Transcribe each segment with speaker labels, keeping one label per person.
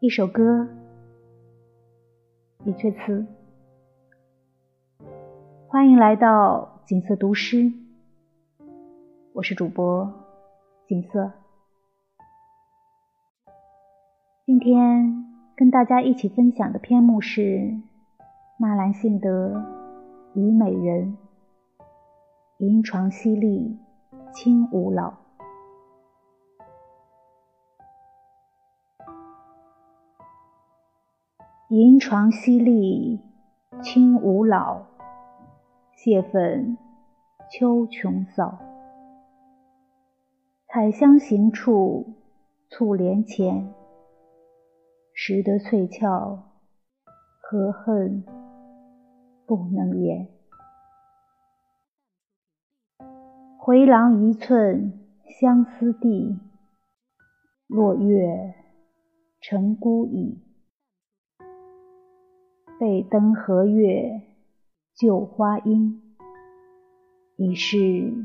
Speaker 1: 一首歌，李翠词。欢迎来到景色读诗，我是主播景色。今天跟大家一起分享的篇目是纳兰性德《虞美人》，银床淅沥清吾老。银床淅沥清吾老，蟹粉秋琼扫。采香行处促帘前，识得翠翘何恨不能言。回廊一寸相思地，落月成孤影。背灯和月旧花阴，已是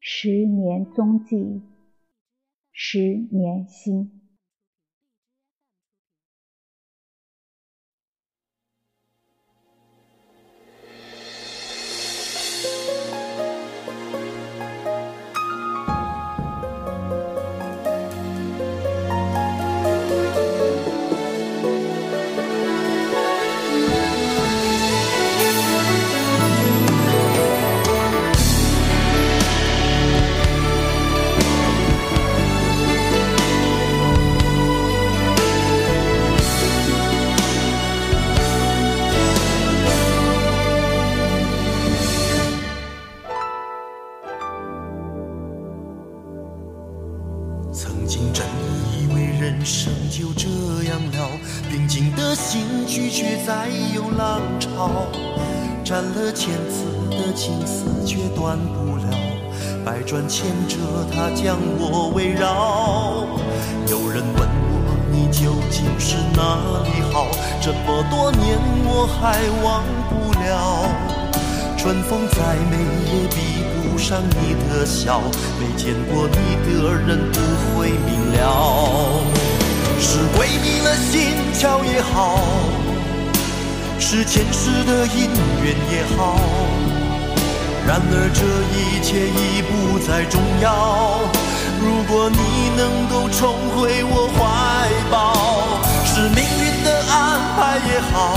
Speaker 1: 十年踪迹十年心。
Speaker 2: 曾经真以为人生就这样了，平静的心拒绝再有浪潮。斩了千次的情丝却断不了，百转千折它将我围绕。有人问我你究竟是哪里好？这么多年我还忘不了。春风再美也比不上你的笑，没见过你的人不会明了。是鬼迷了心窍也好，是前世的因缘也好，然而这一切已不再重要。如果你能够重回我怀抱，是命运的安排也好。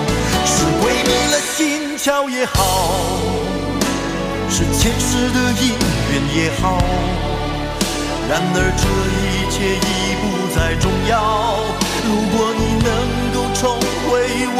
Speaker 2: 是了心跳也好，是前世的因缘也好，然而这一切已不再重要。如果你能够重回我